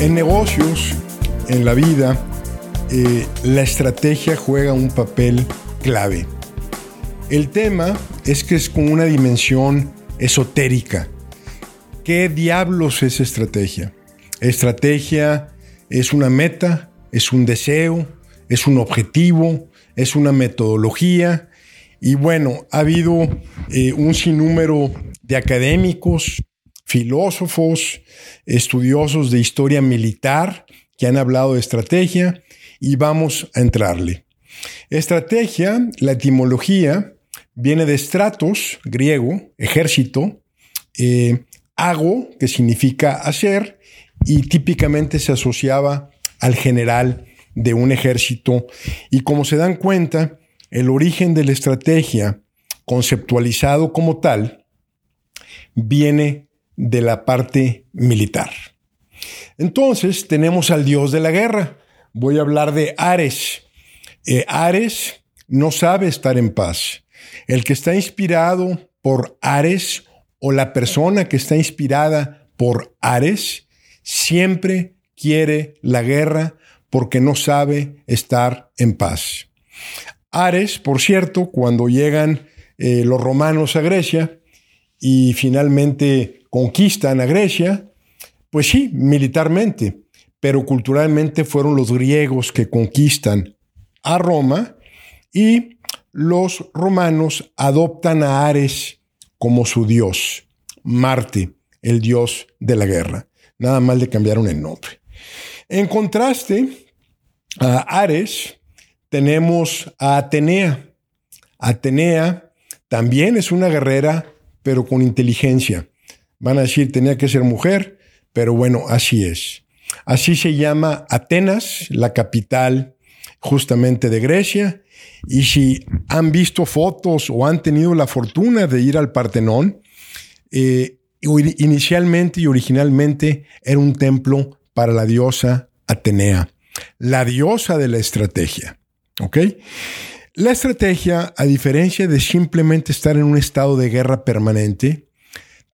En negocios, en la vida, eh, la estrategia juega un papel clave. El tema es que es con una dimensión esotérica. ¿Qué diablos es estrategia? Estrategia es una meta, es un deseo, es un objetivo, es una metodología. Y bueno, ha habido eh, un sinnúmero de académicos, filósofos, estudiosos de historia militar que han hablado de estrategia y vamos a entrarle. Estrategia, la etimología, viene de stratos, griego, ejército, eh, hago, que significa hacer, y típicamente se asociaba al general de un ejército. Y como se dan cuenta, el origen de la estrategia, conceptualizado como tal, viene de la parte militar. Entonces tenemos al dios de la guerra. Voy a hablar de Ares. Eh, Ares no sabe estar en paz. El que está inspirado por Ares o la persona que está inspirada por Ares siempre quiere la guerra porque no sabe estar en paz. Ares, por cierto, cuando llegan eh, los romanos a Grecia y finalmente conquistan a Grecia, pues sí, militarmente, pero culturalmente fueron los griegos que conquistan a Roma y los romanos adoptan a Ares como su dios, Marte, el dios de la guerra. Nada más le cambiaron el nombre. En contraste a Ares, tenemos a Atenea. Atenea también es una guerrera, pero con inteligencia. Van a decir, tenía que ser mujer, pero bueno, así es. Así se llama Atenas, la capital justamente de Grecia. Y si han visto fotos o han tenido la fortuna de ir al Partenón, eh, inicialmente y originalmente era un templo para la diosa Atenea, la diosa de la estrategia. ¿Ok? La estrategia, a diferencia de simplemente estar en un estado de guerra permanente,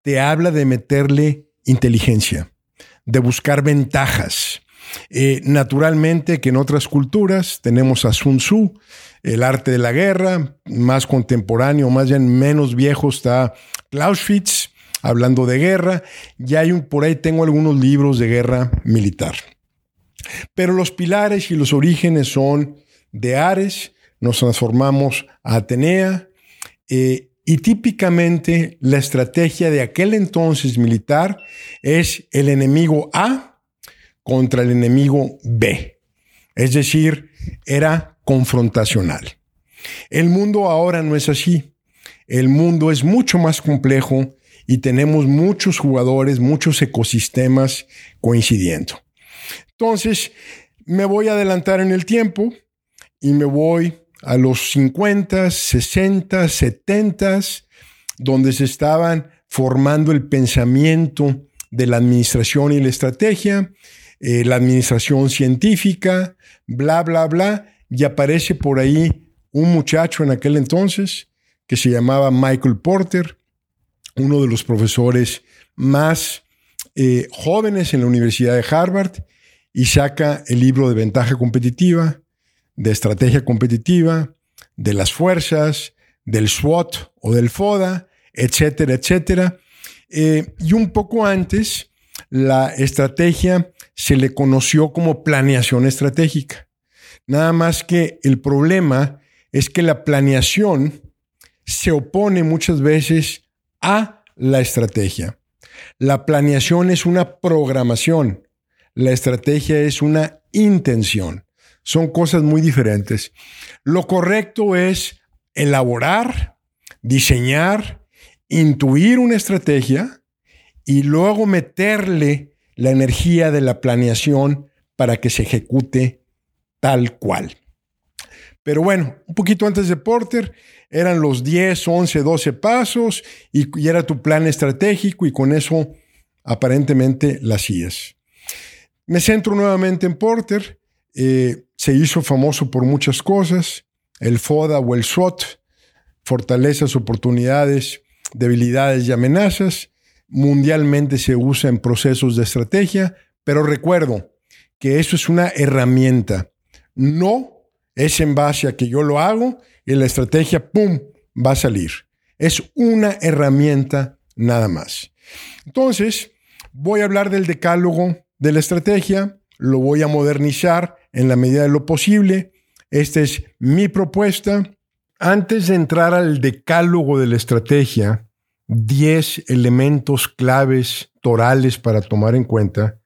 te habla de meterle inteligencia, de buscar ventajas. Eh, naturalmente que en otras culturas tenemos a Sun Tzu, el arte de la guerra, más contemporáneo, más bien menos viejo está Clausewitz, hablando de guerra, y hay un, por ahí tengo algunos libros de guerra militar. Pero los pilares y los orígenes son de Ares, nos transformamos a Atenea, eh, y típicamente la estrategia de aquel entonces militar es el enemigo A contra el enemigo B. Es decir, era confrontacional. El mundo ahora no es así. El mundo es mucho más complejo y tenemos muchos jugadores, muchos ecosistemas coincidiendo. Entonces, me voy a adelantar en el tiempo y me voy a los 50, 60, 70, donde se estaban formando el pensamiento de la administración y la estrategia, eh, la administración científica, bla, bla, bla, y aparece por ahí un muchacho en aquel entonces que se llamaba Michael Porter, uno de los profesores más eh, jóvenes en la Universidad de Harvard, y saca el libro de ventaja competitiva, de estrategia competitiva, de las fuerzas, del SWOT o del FODA, etcétera, etcétera. Eh, y un poco antes, la estrategia se le conoció como planeación estratégica. Nada más que el problema es que la planeación se opone muchas veces a la estrategia. La planeación es una programación, la estrategia es una intención. Son cosas muy diferentes. Lo correcto es elaborar, diseñar, intuir una estrategia y luego meterle la energía de la planeación para que se ejecute tal cual. Pero bueno, un poquito antes de Porter eran los 10, 11, 12 pasos y, era tu plan estratégico y con eso aparentemente la hacías. Me centro nuevamente en Porter eh, se hizo famoso por muchas cosas, el FODA o el SWOT, fortalezas, oportunidades, debilidades y amenazas. Mundialmente se usa en procesos de estrategia Pero recuerdo que eso es una herramienta. No es en base a que yo lo hago y la estrategia, ¡pum!, va a salir. Es una herramienta nada más. Entonces, voy a hablar del decálogo de la estrategia, lo voy a modernizar en la medida de lo posible. Esta es mi propuesta. Antes de entrar al decálogo de la estrategia, 10 elementos claves torales para tomar en cuenta,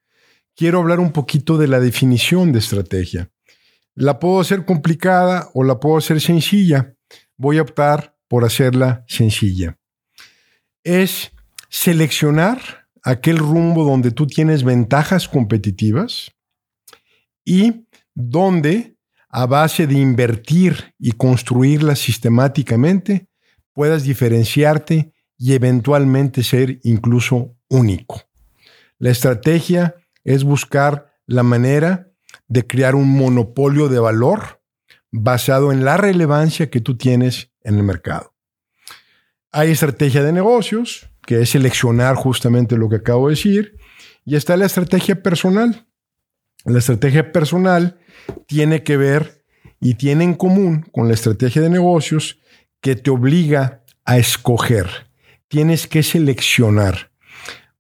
quiero hablar un poquito de la definición de estrategia. La puedo hacer complicada o la puedo hacer sencilla. Voy a optar por hacerla sencilla. Es seleccionar aquel rumbo donde tú tienes ventajas competitivas y donde, a base de invertir y construirlas sistemáticamente, puedas diferenciarte y eventualmente ser incluso único. La estrategia es buscar la manera de crear un monopolio de valor basado en la relevancia que tú tienes en el mercado. Hay estrategia de negocios, que es seleccionar justamente lo que acabo de decir, y está la estrategia personal. La estrategia personal tiene que ver y tiene en común con la estrategia de negocios que te obliga a escoger. Tienes que seleccionar.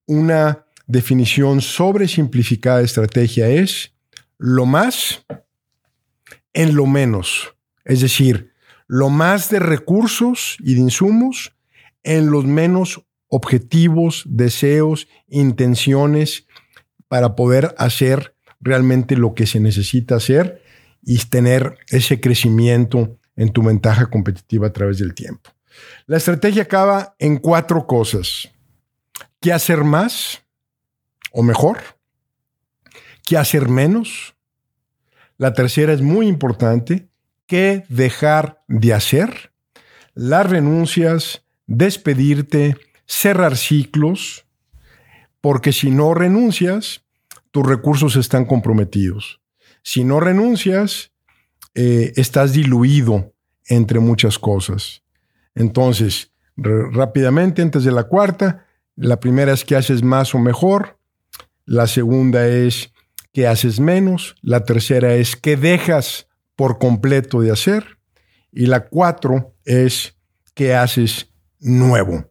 Una definición sobresimplificada de estrategia es lo más en lo menos. Es decir, lo más de recursos y de insumos en los menos objetivos, deseos, intenciones para poder hacer realmente lo que se necesita hacer y tener ese crecimiento en tu ventaja competitiva a través del tiempo. La estrategia acaba en cuatro cosas. ¿Qué hacer más o mejor? ¿Qué hacer menos? La tercera es muy importante. ¿Qué dejar de hacer? Las renuncias, despedirte, cerrar ciclos, porque si no renuncias, tus recursos están comprometidos. Si no renuncias, eh, estás diluido entre muchas cosas. Entonces, rápidamente, antes de la cuarta, la primera es que haces más o mejor, la segunda es que haces menos, la tercera es que dejas por completo de hacer y la cuatro es que haces nuevo,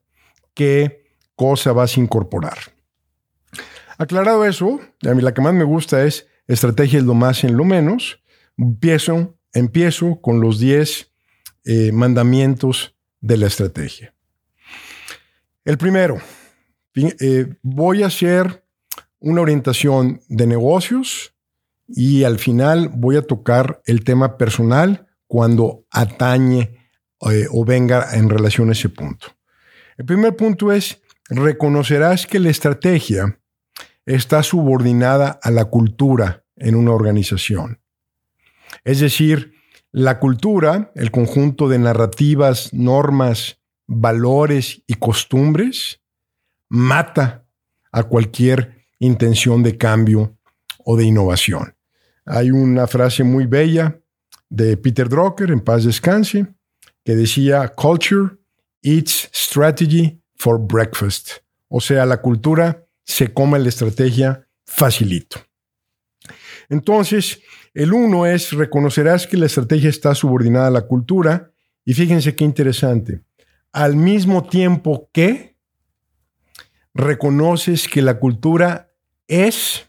qué cosa vas a incorporar. Aclarado eso, a mí la que más me gusta es estrategia es lo más en lo menos. Empiezo, empiezo con los 10 eh, mandamientos de la estrategia. El primero, eh, voy a hacer una orientación de negocios y al final voy a tocar el tema personal cuando atañe eh, o venga en relación a ese punto. El primer punto es, reconocerás que la estrategia está subordinada a la cultura en una organización. Es decir, la cultura, el conjunto de narrativas, normas, valores y costumbres, mata a cualquier intención de cambio o de innovación. Hay una frase muy bella de Peter Drucker, en paz descanse, que decía, Culture eats strategy for breakfast. O sea, la cultura se come la estrategia facilito. Entonces, el uno es, reconocerás que la estrategia está subordinada a la cultura y fíjense qué interesante. Al mismo tiempo que reconoces que la cultura es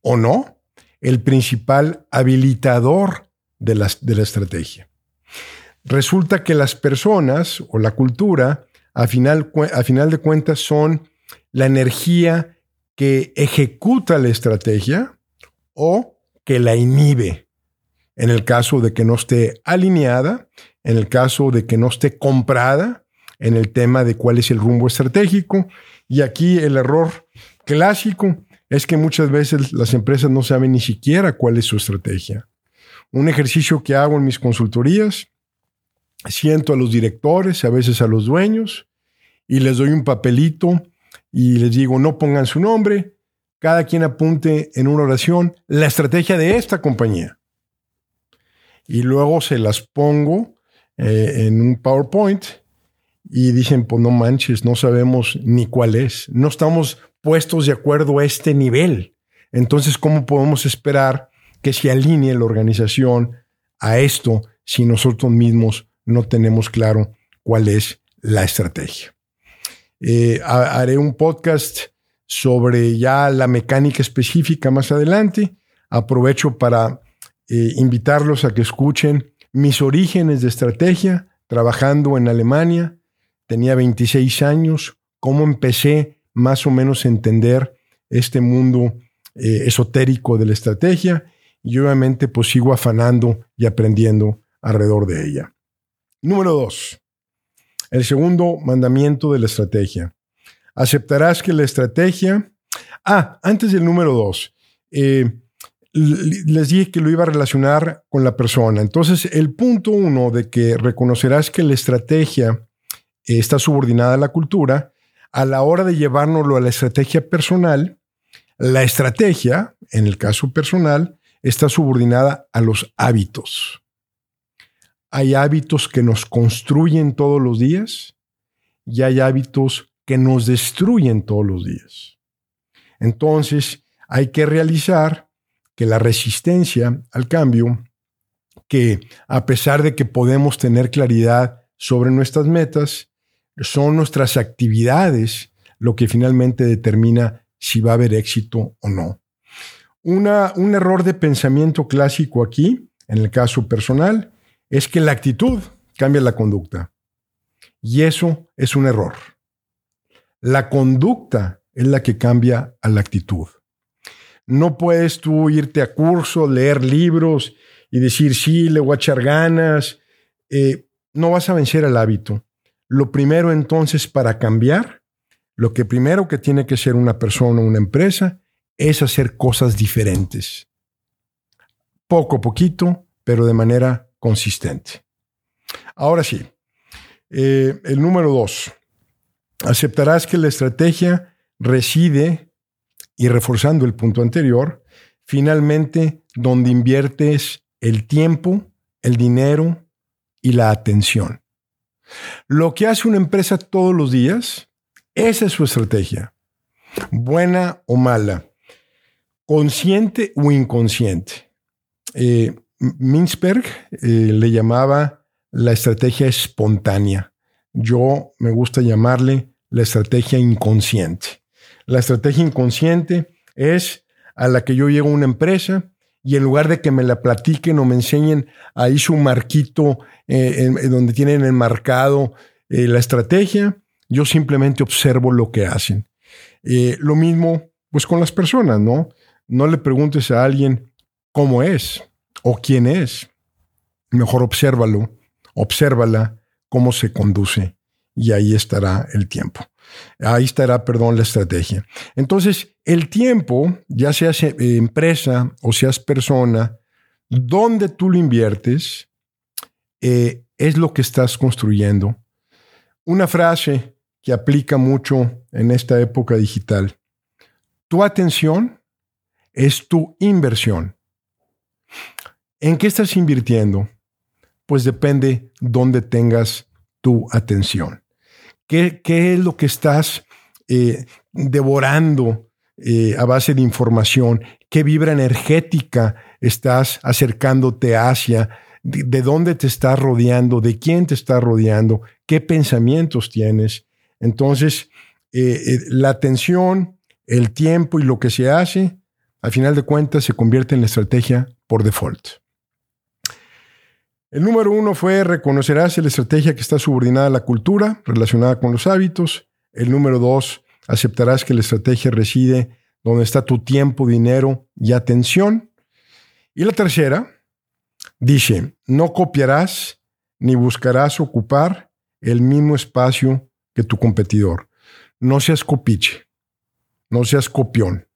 o no el principal habilitador de la, de la estrategia. Resulta que las personas o la cultura, a final, a final de cuentas, son la energía que ejecuta la estrategia o que la inhibe. En el caso de que no esté alineada, en el caso de que no esté comprada, en el tema de cuál es el rumbo estratégico. Y aquí el error clásico es que muchas veces las empresas no saben ni siquiera cuál es su estrategia. Un ejercicio que hago en mis consultorías, siento a los directores, a veces a los dueños, y les doy un papelito y les digo, no pongan su nombre, cada quien apunte en una oración la estrategia de esta compañía. Y luego se las pongo eh, en un PowerPoint y dicen, pues no manches, no sabemos ni cuál es, no estamos puestos de acuerdo a este nivel. entonces ¿cómo podemos esperar que se alinee la organización a esto si nosotros mismos no tenemos claro cuál es la estrategia? Eh, haré un podcast sobre ya la mecánica específica más adelante. Aprovecho para eh, invitarlos a que escuchen mis orígenes de estrategia trabajando en Alemania. Tenía 26 años, cómo empecé más o menos a entender este mundo eh, esotérico de la estrategia y obviamente pues sigo afanando y aprendiendo alrededor de ella. Número dos, el segundo mandamiento de la estrategia. Aceptarás que la estrategia... Ah, antes del número dos, eh, les dije que lo iba a relacionar con la persona. Entonces, el punto uno de que reconocerás que la estrategia está subordinada a la cultura, a la hora de llevárnoslo a la estrategia personal, la estrategia, en el caso personal, está subordinada a los hábitos. Hay hábitos que nos construyen todos los días y hay hábitos que nos destruyen todos los días. Entonces, hay que realizar que la resistencia al cambio, que a pesar de que podemos tener claridad sobre nuestras metas, son nuestras actividades lo que finalmente determina si va a haber éxito o no. Un error de pensamiento clásico aquí, en el caso personal, es que la actitud cambia la conducta. Y eso es un error. La conducta es la que cambia a la actitud. No puedes tú irte a curso, leer libros y decir, sí, le voy a echar ganas. Eh, no vas a vencer al hábito. Lo primero entonces para cambiar, lo que primero que tiene que ser una persona o una empresa es hacer cosas diferentes. Poco a poquito, pero de manera consistente. Ahora sí, eh, el número dos. Aceptarás que la estrategia reside y reforzando el punto anterior, finalmente donde inviertes el tiempo, el dinero y la atención. Lo que hace una empresa todos los días, esa es su estrategia, buena o mala, consciente o inconsciente. Eh, Mintzberg eh, le llamaba la estrategia espontánea. Yo me gusta llamarle la estrategia inconsciente. La estrategia inconsciente es a la que yo llego a una empresa y en lugar de que me la platiquen o me enseñen ahí su marquito eh, en, donde tienen enmarcado eh, la estrategia, yo simplemente observo lo que hacen. Lo mismo pues con las personas, ¿no? No le preguntes a alguien cómo es o quién es. Mejor obsérvalo, obsérvala cómo se conduce y ahí estará el tiempo. Ahí estará, perdón, la estrategia. Entonces, el tiempo, ya seas eh, empresa o seas persona, donde tú lo inviertes, eh, es lo que estás construyendo. Una frase que aplica mucho en esta época digital. Tu atención es tu inversión. ¿En qué estás invirtiendo? Pues depende dónde tengas tu atención. ¿Qué, es lo que estás eh, devorando eh, a base de información? ¿Qué vibra energética estás acercándote hacia? De, dónde te estás rodeando? ¿De quién te estás rodeando? ¿Qué pensamientos tienes? Entonces, eh, la atención, el tiempo y lo que se hace, al final de cuentas, se convierte en la estrategia por default. El número uno fue reconocerás la estrategia que está subordinada a la cultura, relacionada con los hábitos. El número dos, aceptarás que la estrategia reside donde está tu tiempo, dinero y atención. Y la tercera, dice, no copiarás ni buscarás ocupar el mismo espacio que tu competidor. No seas copiche, no seas copión.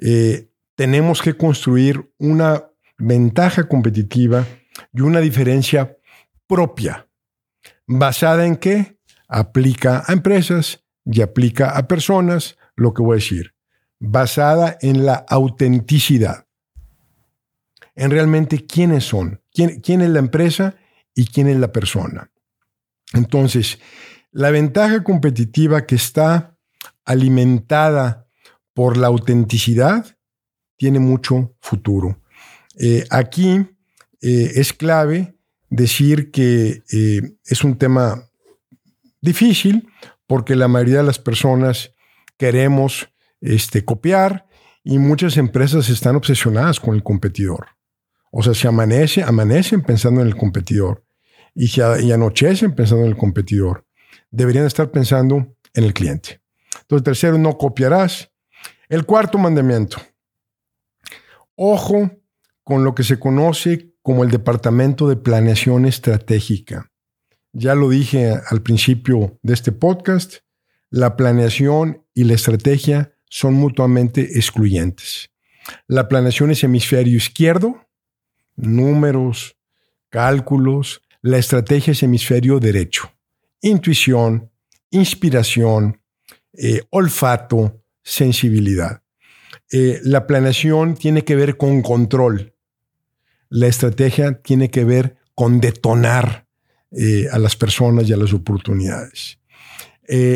Eh, tenemos que construir una ventaja competitiva y una diferencia propia. ¿Basada en qué? Aplica a empresas y aplica a personas, lo que voy a decir. Basada en la autenticidad. En realmente quiénes son, quién, quién es la empresa y quién es la persona. Entonces, la ventaja competitiva que está alimentada por la autenticidad tiene mucho futuro. Eh, aquí eh, es clave decir que eh, es un tema difícil porque la mayoría de las personas queremos este, copiar y muchas empresas están obsesionadas con el competidor. O sea, se amanece, amanecen pensando en el competidor y, se, y anochecen pensando en el competidor. Deberían estar pensando en el cliente. Entonces, tercero, no copiarás. El cuarto mandamiento. Ojo con lo que se conoce como el Departamento de Planeación Estratégica. Ya lo dije al principio de este podcast, la planeación y la estrategia son mutuamente excluyentes. La planeación es hemisferio izquierdo, números, cálculos. La estrategia es hemisferio derecho, intuición, inspiración, eh, olfato, sensibilidad. Eh, la planeación tiene que ver con control. La estrategia tiene que ver con detonar eh, a las personas y a las oportunidades.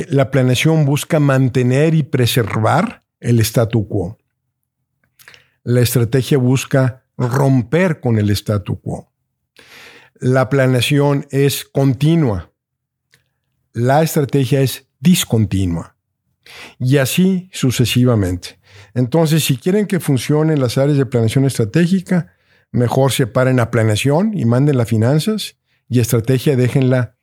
la planeación busca mantener y preservar el statu quo. La estrategia busca romper con el statu quo. La planeación es continua. La estrategia es discontinua. Y así sucesivamente. Entonces, si quieren que funcionen las áreas de planeación estratégica, mejor separen la planeación y manden las finanzas y estrategia déjenla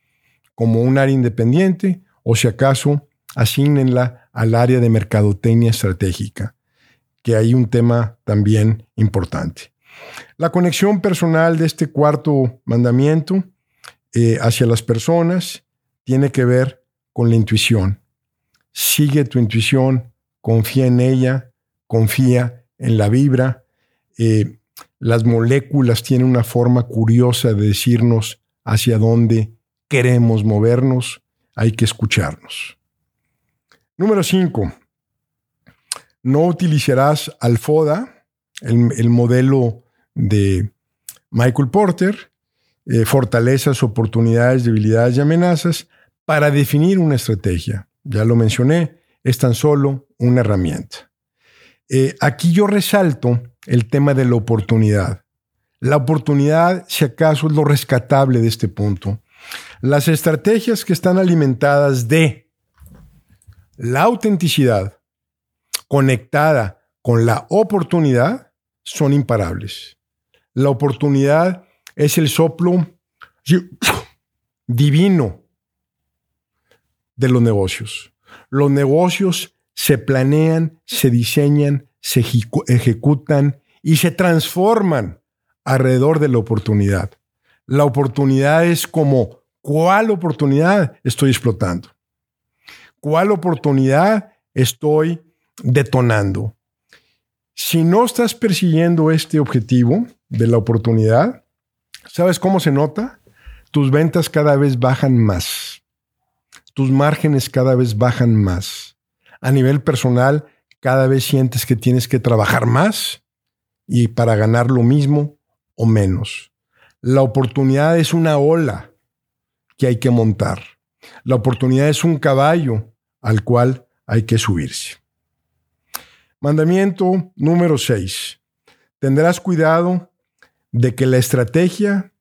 como un área independiente o si acaso asignenla al área de mercadotecnia estratégica, que hay un tema también importante. La conexión personal de este cuarto mandamiento eh, hacia las personas tiene que ver con la intuición. Sigue tu intuición, confía en ella, confía en la vibra. Eh, las moléculas tienen una forma curiosa de decirnos hacia dónde queremos movernos. Hay que escucharnos. Número 5. No utilizarás al FODA, el modelo de Michael Porter, eh, fortalezas, oportunidades, debilidades y amenazas, para definir una estrategia. Ya lo mencioné, es tan solo una herramienta. Eh, aquí yo resalto el tema de la oportunidad. La oportunidad, si acaso, es lo rescatable de este punto. Las estrategias que están alimentadas de la autenticidad conectada con la oportunidad son imparables. La oportunidad es el soplo divino de los negocios. Los negocios se planean, se diseñan, se ejecutan y se transforman alrededor de la oportunidad. La oportunidad es como, ¿cuál oportunidad estoy explotando? ¿Cuál oportunidad estoy detonando? Si no estás persiguiendo este objetivo, de la oportunidad, ¿sabes cómo se nota? Tus ventas cada vez bajan más. Tus márgenes cada vez bajan más. A nivel personal, cada vez sientes que tienes que trabajar más y para ganar lo mismo o menos. La oportunidad es una ola que hay que montar. La oportunidad es un caballo al cual hay que subirse. Mandamiento número 6. Tendrás cuidado de que la estrategia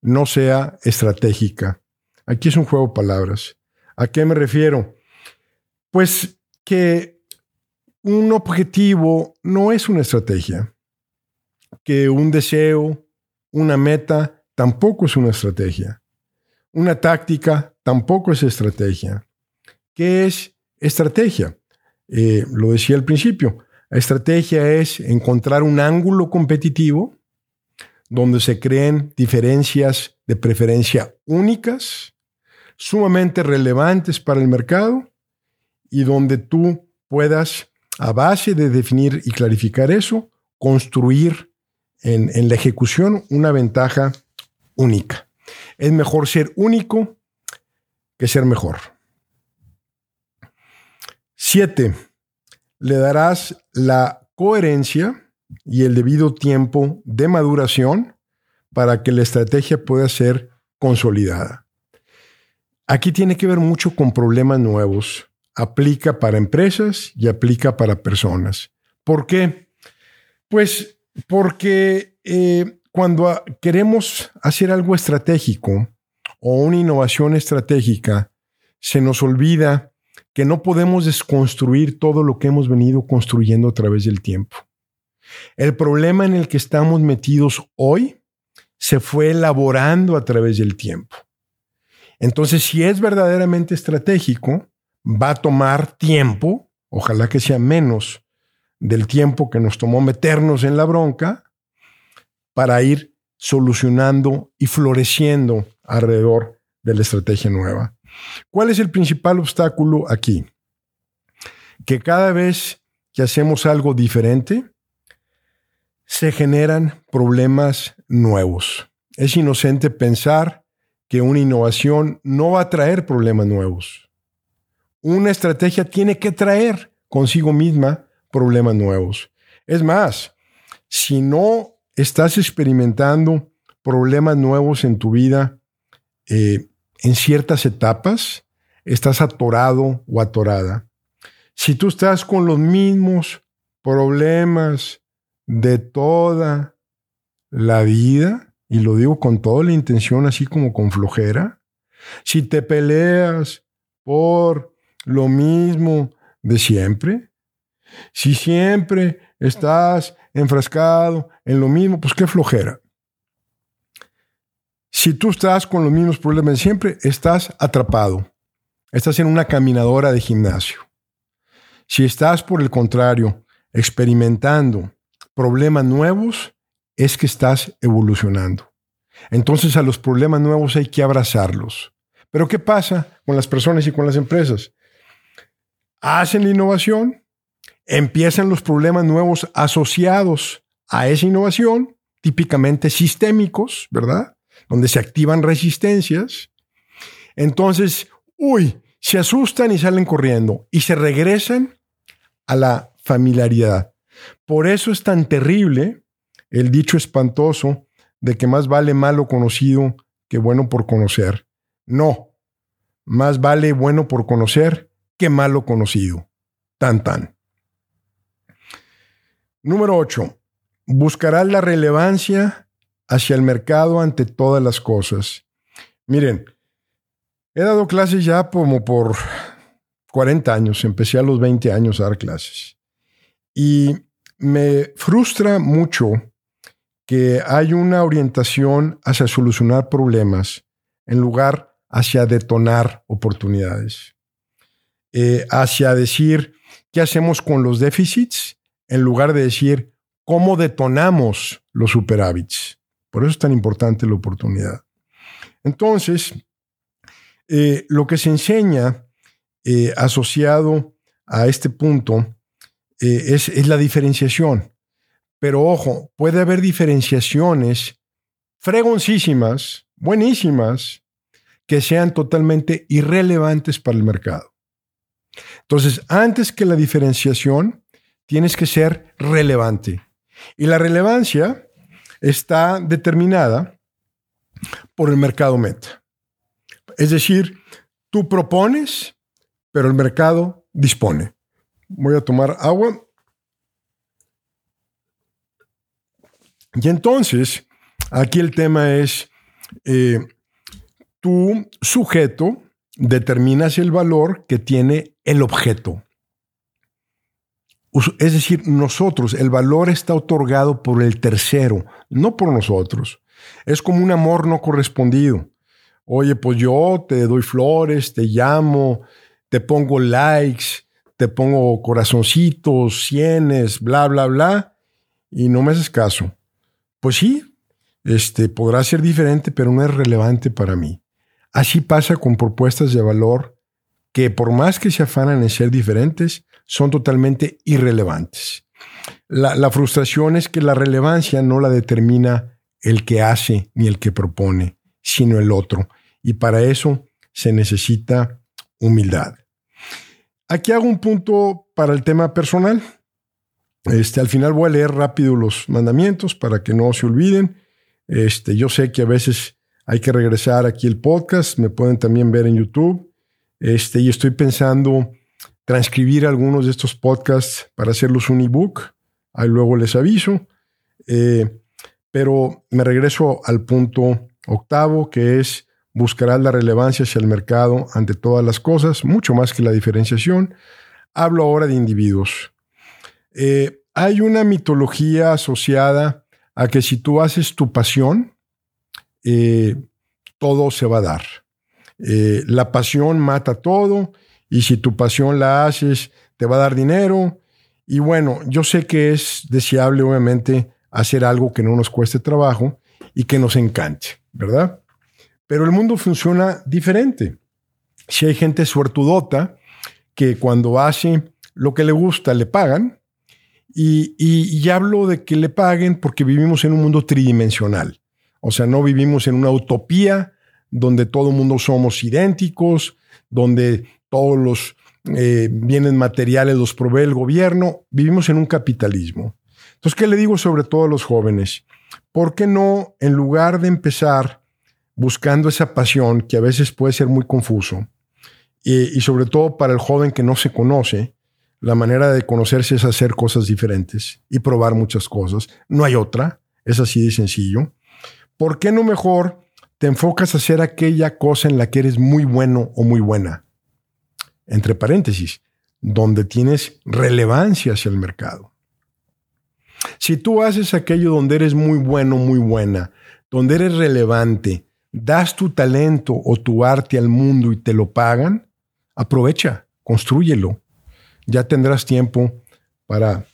no sea estratégica. Aquí es un juego de palabras. ¿A qué me refiero? Pues que un objetivo no es una estrategia, que un deseo, una meta, tampoco es una estrategia. Una táctica tampoco es estrategia. ¿Qué es estrategia? Eh, lo decía al principio. La estrategia es encontrar un ángulo competitivo donde se creen diferencias de preferencia únicas, sumamente relevantes para el mercado y donde tú puedas, a base de definir y clarificar eso, construir en, en la ejecución una ventaja única. Es mejor ser único que ser mejor. Siete, le darás la coherencia y el debido tiempo de maduración para que la estrategia pueda ser consolidada. Aquí tiene que ver mucho con problemas nuevos. Aplica para empresas y aplica para personas. ¿Por qué? Pues porque eh, cuando queremos hacer algo estratégico o una innovación estratégica, se nos olvida que no podemos desconstruir todo lo que hemos venido construyendo a través del tiempo. El problema en el que estamos metidos hoy se fue elaborando a través del tiempo. Entonces, si es verdaderamente estratégico, va a tomar tiempo, ojalá que sea menos del tiempo que nos tomó meternos en la bronca, para ir solucionando y floreciendo alrededor de la estrategia nueva. ¿Cuál es el principal obstáculo aquí? Que cada vez que hacemos algo diferente, se generan problemas nuevos. Es inocente pensar que una innovación no va a traer problemas nuevos. Una estrategia tiene que traer consigo misma problemas nuevos. Es más, si no estás experimentando problemas nuevos en tu vida eh, en ciertas etapas, estás atorado o atorada. Si tú estás con los mismos problemas de toda la vida, y lo digo con toda la intención, así como con flojera, si te peleas por lo mismo de siempre, si siempre estás enfrascado en lo mismo, pues qué flojera. Si tú estás con los mismos problemas de siempre, estás atrapado. Estás en una caminadora de gimnasio. Si estás, por el contrario, experimentando problemas nuevos, es que estás evolucionando. Entonces a los problemas nuevos hay que abrazarlos. Pero ¿qué pasa con las personas y con las empresas? Hacen la innovación, empiezan los problemas nuevos asociados a esa innovación, típicamente sistémicos, ¿verdad? Donde se activan resistencias. Entonces, uy, se asustan y salen corriendo y se regresan a la familiaridad. Por eso es tan terrible el dicho espantoso de que más vale malo conocido que bueno por conocer. No, más vale bueno por conocer que malo conocido. Tan tan. Número 8. Buscarás la relevancia hacia el mercado ante todas las cosas. Miren, he dado clases ya como por 40 años, empecé a los 20 años a dar clases. Y me frustra mucho que hay una orientación hacia solucionar problemas en lugar hacia detonar oportunidades, eh, hacia decir qué hacemos con los déficits en lugar de decir cómo detonamos los superávits. Por eso es tan importante la oportunidad. Entonces, eh, lo que se enseña eh, asociado a este punto es, la diferenciación. Pero ojo, puede haber diferenciaciones fregoncísimas, buenísimas, que sean totalmente irrelevantes para el mercado. Entonces, antes que la diferenciación, tienes que ser relevante. Y la relevancia está determinada por el mercado meta. Es decir, tú propones, pero el mercado dispone. Voy a tomar agua. Y entonces, aquí el tema es, eh, tu sujeto determinas el valor que tiene el objeto. Es decir, nosotros, el valor está otorgado por el tercero, no por nosotros. Es como un amor no correspondido. Oye, pues yo te doy flores, te llamo, te pongo likes, te pongo corazoncitos, cienes, bla, bla, bla, y no me haces caso. Pues sí, este, podrá ser diferente, pero no es relevante para mí. Así pasa con propuestas de valor que por más que se afanan en ser diferentes, son totalmente irrelevantes. La, la frustración es que la relevancia no la determina el que hace ni el que propone, sino el otro. Y para eso se necesita humildad. Aquí hago un punto para el tema personal. Este, al final voy a leer rápido los mandamientos para que no se olviden. Este, yo sé que a veces hay que regresar aquí el podcast. Me pueden también ver en YouTube. Este, y estoy pensando transcribir algunos de estos podcasts para hacerlos un ebook. ahí luego les aviso. Eh, pero me regreso al punto octavo, que es buscarás la relevancia hacia el mercado ante todas las cosas, mucho más que la diferenciación. Hablo ahora de individuos. Eh, hay una mitología asociada a que si tú haces tu pasión, eh, todo se va a dar. Eh, la pasión mata todo y si tu pasión la haces, te va a dar dinero. Y bueno, yo sé que es deseable, obviamente, hacer algo que no nos cueste trabajo y que nos encante, ¿verdad? Pero el mundo funciona diferente. Si hay gente suertudota que cuando hace lo que le gusta le pagan, y, y, hablo de que le paguen porque vivimos en un mundo tridimensional. O sea, no vivimos en una utopía donde todo el mundo somos idénticos, donde todos los eh, bienes materiales los provee el gobierno. Vivimos en un capitalismo. Entonces, ¿qué le digo sobre todo a los jóvenes? ¿Por qué no, en lugar de empezar buscando esa pasión que a veces puede ser muy confuso, y, sobre todo para el joven que no se conoce, la manera de conocerse es hacer cosas diferentes y probar muchas cosas. No hay otra, es así de sencillo. ¿Por qué no mejor te enfocas a hacer aquella cosa en la que eres muy bueno o muy buena? Entre paréntesis, donde tienes relevancia hacia el mercado. Si tú haces aquello donde eres muy bueno, muy buena, donde eres relevante, das tu talento o tu arte al mundo y te lo pagan, aprovecha, construyelo. Ya tendrás tiempo para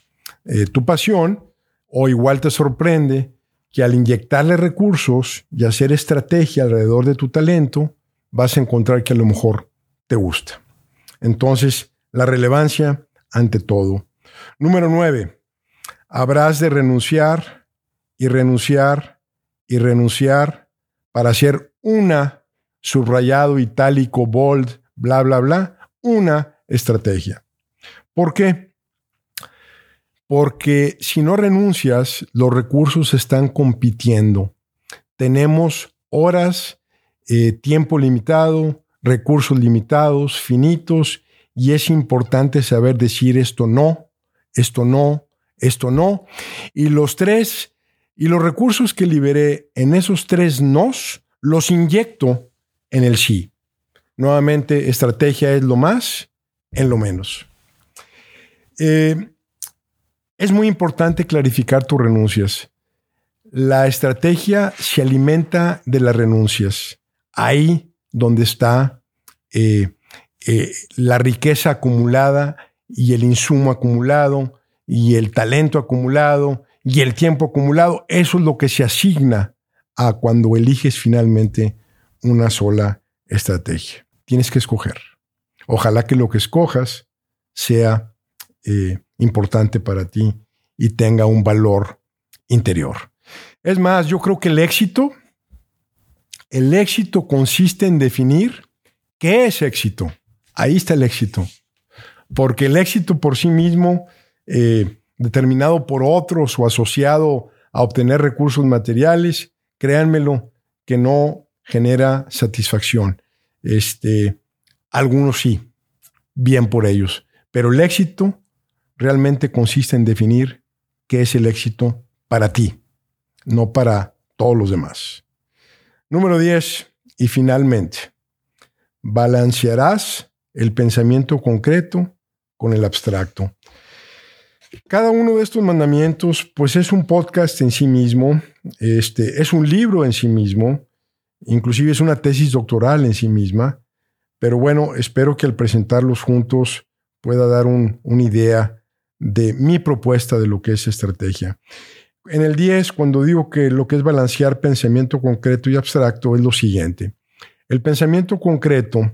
eh, tu pasión o igual te sorprende que al inyectarle recursos y hacer estrategia alrededor de tu talento, vas a encontrar que a lo mejor te gusta. Entonces, la relevancia ante todo. Número nueve, habrás de renunciar y renunciar y renunciar para hacer una, subrayado, itálico, bold, bla, bla, bla, una estrategia. ¿Por qué? Porque si no renuncias, los recursos están compitiendo. Tenemos horas, eh, tiempo limitado, recursos limitados, finitos, y es importante saber decir esto no, esto no, esto no. Y los tres y los recursos que liberé en esos tres nos los inyecto en el sí. Nuevamente, estrategia es lo más en lo menos. Eh, es muy importante clarificar tus renuncias. La estrategia se alimenta de las renuncias. Ahí donde está eh, eh, la riqueza acumulada y el insumo acumulado y el talento acumulado y el tiempo acumulado, eso es lo que se asigna a cuando eliges finalmente una sola estrategia. Tienes que escoger. Ojalá que lo que escojas sea eh, importante para ti y tenga un valor interior. Es más, yo creo que el éxito, el éxito consiste en definir qué es éxito. Ahí está el éxito. Porque el éxito por sí mismo eh, determinado por otros o asociado a obtener recursos materiales, créanmelo, que no genera satisfacción. Este, algunos sí, bien por ellos, pero el éxito realmente consiste en definir qué es el éxito para ti, no para todos los demás. Número 10, y finalmente, balancearás el pensamiento concreto con el abstracto. Cada uno de estos mandamientos, pues es un podcast en sí mismo, este, es un libro en sí mismo, inclusive es una tesis doctoral en sí misma, pero bueno, espero que al presentarlos juntos pueda dar una idea de mi propuesta de lo que es estrategia. En el 10, cuando digo que lo que es balancear pensamiento concreto y abstracto, es lo siguiente. El pensamiento concreto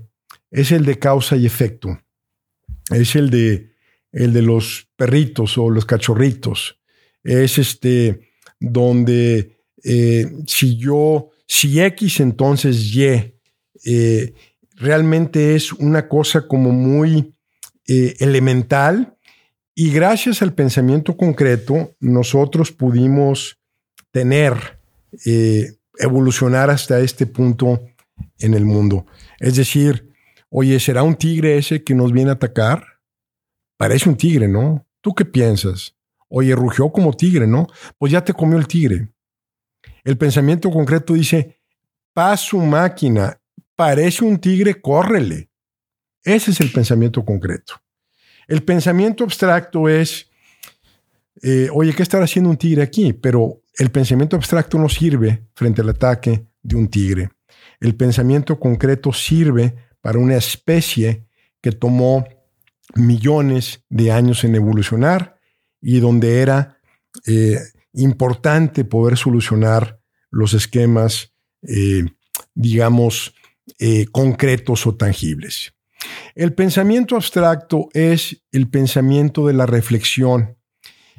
es el de causa y efecto, es el de el de los perritos o los cachorritos. Es este donde eh, si yo, si X, entonces Y. Eh, realmente es una cosa como muy eh, elemental y gracias al pensamiento concreto nosotros pudimos tener, evolucionar hasta este punto en el mundo. Es decir, oye, ¿será un tigre ese que nos viene a atacar? Parece un tigre, ¿no? ¿Tú qué piensas? Oye, rugió como tigre, ¿no? Pues ya te comió el tigre. El pensamiento concreto dice, paz su máquina, parece un tigre, córrele. Ese es el pensamiento concreto. El pensamiento abstracto es, eh, oye, ¿qué estará haciendo un tigre aquí? Pero el pensamiento abstracto no sirve frente al ataque de un tigre. El pensamiento concreto sirve para una especie que tomó millones de años en evolucionar y donde era eh, importante poder solucionar los esquemas, eh, digamos, concretos o tangibles. El pensamiento abstracto es el pensamiento de la reflexión.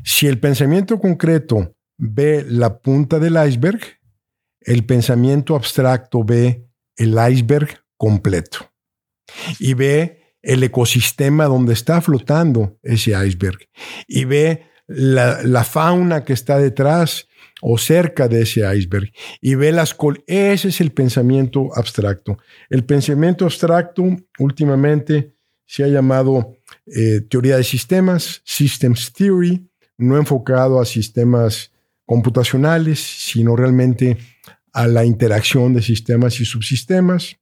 Si el pensamiento concreto ve la punta del iceberg, el pensamiento abstracto ve el iceberg completo y ve el ecosistema donde está flotando ese iceberg y ve la, fauna que está detrás o cerca de ese iceberg y ve las col ese es el pensamiento abstracto. El pensamiento abstracto últimamente se ha llamado eh, teoría de sistemas, systems theory, no enfocado a sistemas computacionales, sino realmente a la interacción de sistemas y subsistemas.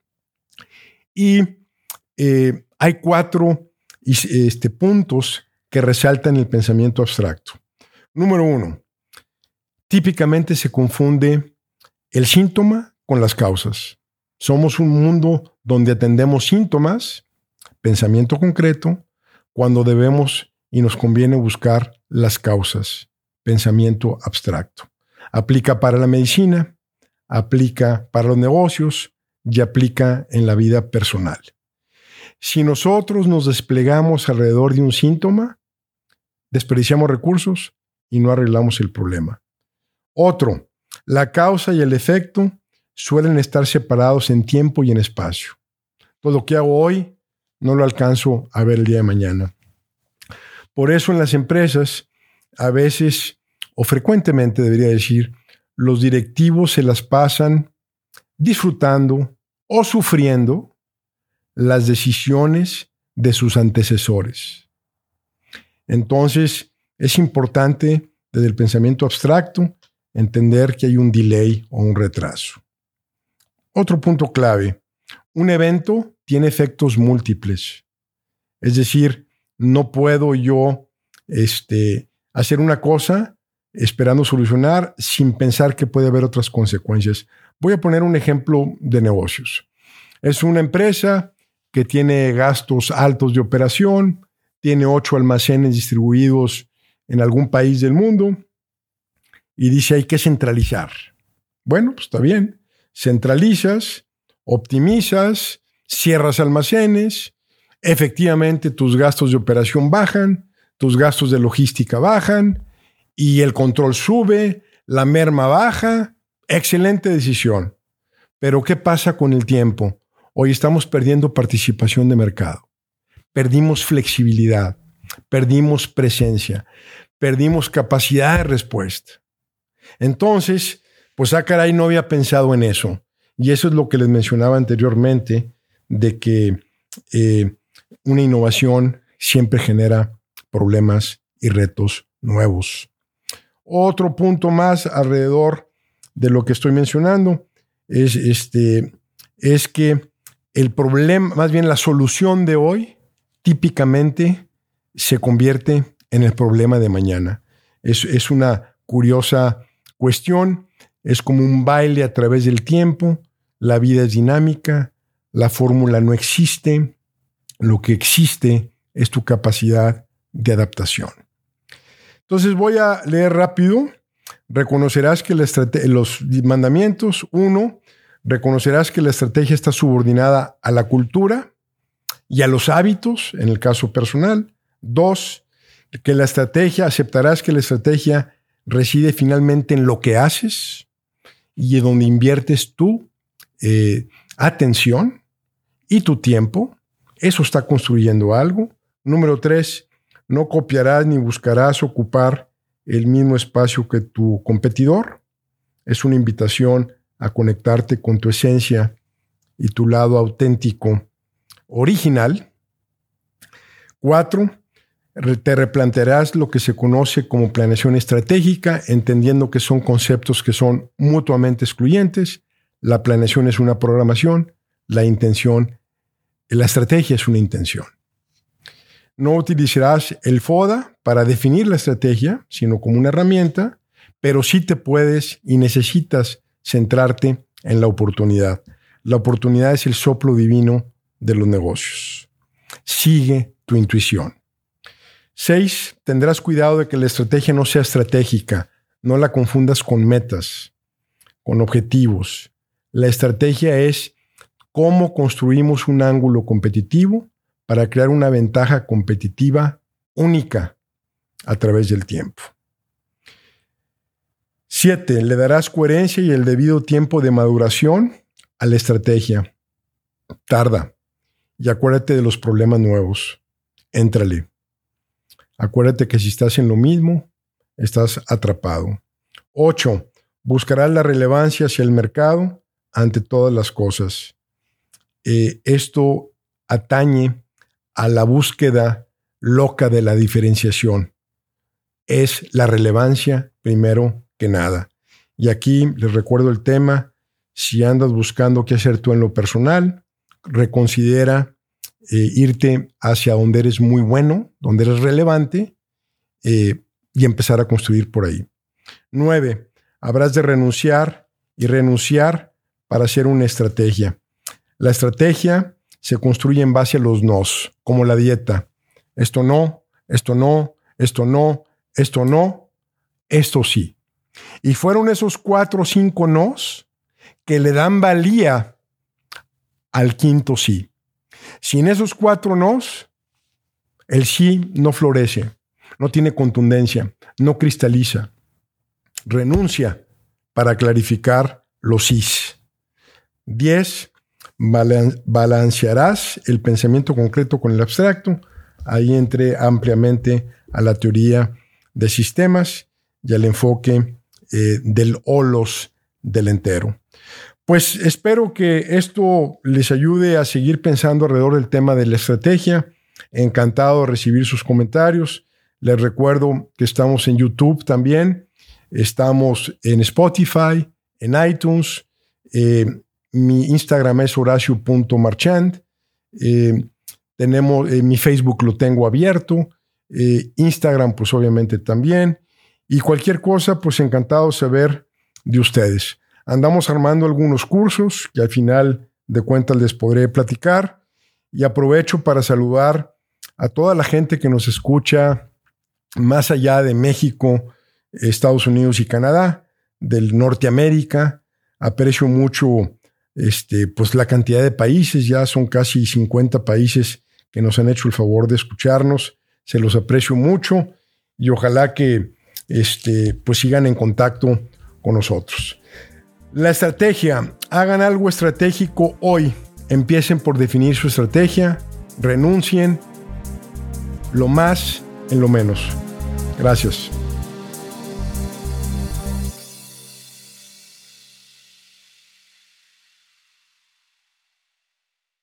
Y eh, hay cuatro este, puntos que resaltan el pensamiento abstracto. Número uno, típicamente se confunde el síntoma con las causas. Somos un mundo donde atendemos síntomas, pensamiento concreto, cuando debemos y nos conviene buscar las causas, pensamiento abstracto. Aplica para la medicina, aplica para los negocios y aplica en la vida personal. Si nosotros nos desplegamos alrededor de un síntoma, desperdiciamos recursos y no arreglamos el problema. Otro, la causa y el efecto suelen estar separados en tiempo y en espacio. Todo lo que hago hoy no lo alcanzo a ver el día de mañana. Por eso en las empresas, a veces, o frecuentemente debería decir, los directivos se las pasan disfrutando o sufriendo las decisiones de sus antecesores. Entonces, es importante desde el pensamiento abstracto entender que hay un delay o un retraso. Otro punto clave, un evento tiene efectos múltiples. Es decir, no puedo yo este, hacer una cosa esperando solucionar sin pensar que puede haber otras consecuencias. Voy a poner un ejemplo de negocios. Es una empresa que tiene gastos altos de operación, tiene ocho almacenes distribuidos en algún país del mundo y dice hay que centralizar. Bueno, pues está bien. Centralizas, optimizas, cierras almacenes, efectivamente tus gastos de operación bajan, tus gastos de logística bajan y el control sube, la merma baja. Excelente decisión. Pero ¿qué pasa con el tiempo? Hoy estamos perdiendo participación de mercado, perdimos flexibilidad, perdimos presencia, perdimos capacidad de respuesta. Entonces, pues ah, caray, no había pensado en eso. Y eso es lo que les mencionaba anteriormente, de que eh, una innovación siempre genera problemas y retos nuevos. Otro punto más alrededor de lo que estoy mencionando es, este, es que el problema, más bien la solución de hoy, típicamente se convierte en el problema de mañana. Es, es una curiosa cuestión, es como un baile a través del tiempo, la vida es dinámica, la fórmula no existe, lo que existe es tu capacidad de adaptación. Entonces voy a leer rápido. Reconocerás que los mandamientos, uno, reconocerás que la estrategia está subordinada a la cultura y a los hábitos, en el caso personal. Dos, que la estrategia, aceptarás que la estrategia reside finalmente en lo que haces y en donde inviertes tu eh, atención y tu tiempo. Eso está construyendo algo. Número tres, no copiarás ni buscarás ocupar el mismo espacio que tu competidor. Es una invitación a conectarte con tu esencia y tu lado auténtico original. Cuatro, te replantearás lo que se conoce como planeación estratégica, entendiendo que son conceptos que son mutuamente excluyentes. La planeación es una programación, la intención, la estrategia es una intención. No utilizarás el FODA para definir la estrategia, sino como una herramienta, pero sí te puedes y necesitas centrarte en la oportunidad. La oportunidad es el soplo divino de los negocios. Sigue tu intuición. Seis, tendrás cuidado de que la estrategia no sea estratégica, no la confundas con metas, con objetivos. La estrategia es cómo construimos un ángulo competitivo para crear una ventaja competitiva única a través del tiempo. Siete, le darás coherencia y el debido tiempo de maduración a la estrategia. Tarda y acuérdate de los problemas nuevos. Éntrale. Acuérdate que si estás en lo mismo, estás atrapado. 8. Buscarás la relevancia hacia el mercado ante todas las cosas. Eh, esto atañe a la búsqueda loca de la diferenciación. Es la relevancia primero que nada. Y aquí les recuerdo el tema, si andas buscando qué hacer tú en lo personal, reconsidera eh, irte hacia donde eres muy bueno, donde eres relevante eh, y empezar a construir por ahí. Nueve, habrás de renunciar y renunciar para hacer una estrategia. La estrategia se construye en base a los nos, como la dieta. Esto no, esto no, esto no, esto no, esto sí. Y fueron esos cuatro o cinco nos que le dan valía al quinto sí. Sin esos cuatro nos, el sí no florece, no tiene contundencia, no cristaliza. Renuncia para clarificar los sís. Diez, balancearás el pensamiento concreto con el abstracto. Ahí entré ampliamente a la teoría de sistemas y al enfoque eh, del holos del entero. Pues espero que esto les ayude a seguir pensando alrededor del tema de la estrategia. Encantado de recibir sus comentarios. Les recuerdo que estamos en YouTube también. Estamos en Spotify, en iTunes. Eh, mi Instagram es horacio.marchand. Eh, tenemos, eh, mi Facebook lo tengo abierto. Instagram, pues obviamente también. Y cualquier cosa, pues encantado de saber de ustedes. Andamos armando algunos cursos que al final de cuentas les podré platicar y aprovecho para saludar a toda la gente que nos escucha más allá de México, Estados Unidos y Canadá, del Norteamérica. Aprecio mucho este, pues la cantidad de países, ya son casi 50 países que nos han hecho el favor de escucharnos. Se los aprecio mucho y ojalá que este, pues sigan en contacto con nosotros. La estrategia. Hagan algo estratégico hoy. Empiecen por definir su estrategia. Renuncien lo más en lo menos. Gracias.